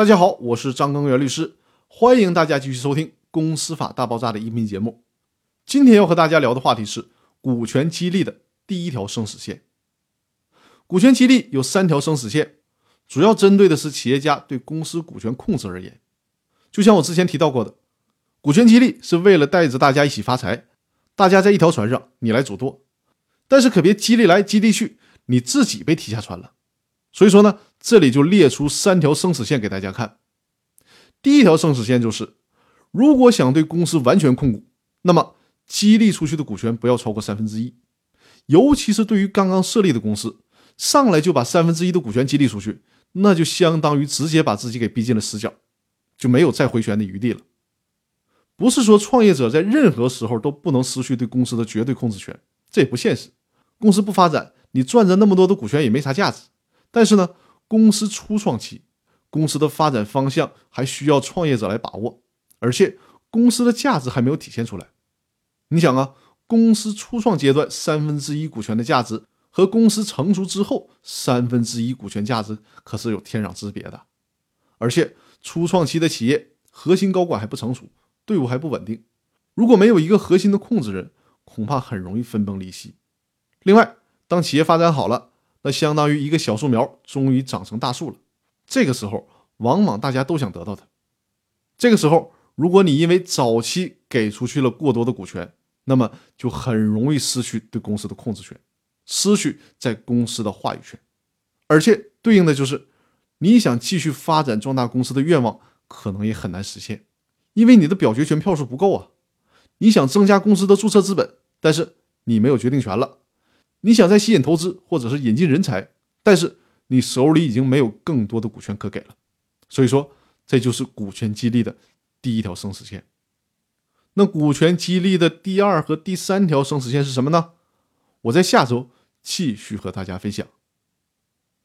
大家好，我是张根源律师，欢迎大家继续收听《公司法大爆炸》的音频节目。今天要和大家聊的话题是股权激励的第一条生死线。股权激励有三条生死线，主要针对的是企业家对公司股权控制而言。就像我之前提到过的，股权激励是为了带着大家一起发财，大家在一条船上，你来主舵。但是可别激励来激励去，你自己被踢下船了。所以说呢，这里就列出三条生死线给大家看。第一条生死线就是，如果想对公司完全控股，那么激励出去的股权不要超过三分之一。尤其是对于刚刚设立的公司，上来就把三分之一的股权激励出去，那就相当于直接把自己给逼进了死角，就没有再回旋的余地了。不是说创业者在任何时候都不能失去对公司的绝对控制权，这也不现实。公司不发展，你赚着那么多的股权也没啥价值。但是呢，公司初创期，公司的发展方向还需要创业者来把握，而且公司的价值还没有体现出来。你想啊，公司初创阶段三分之一股权的价值和公司成熟之后三分之一股权价值可是有天壤之别的。而且初创期的企业核心高管还不成熟，队伍还不稳定，如果没有一个核心的控制人，恐怕很容易分崩离析。另外，当企业发展好了，那相当于一个小树苗终于长成大树了。这个时候，往往大家都想得到它。这个时候，如果你因为早期给出去了过多的股权，那么就很容易失去对公司的控制权，失去在公司的话语权。而且，对应的就是你想继续发展壮大公司的愿望，可能也很难实现，因为你的表决权票数不够啊。你想增加公司的注册资本，但是你没有决定权了。你想再吸引投资或者是引进人才，但是你手里已经没有更多的股权可给了，所以说这就是股权激励的第一条生死线。那股权激励的第二和第三条生死线是什么呢？我在下周继续和大家分享。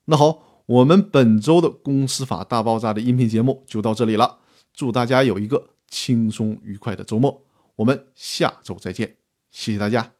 那好，我们本周的公司法大爆炸的音频节目就到这里了，祝大家有一个轻松愉快的周末，我们下周再见，谢谢大家。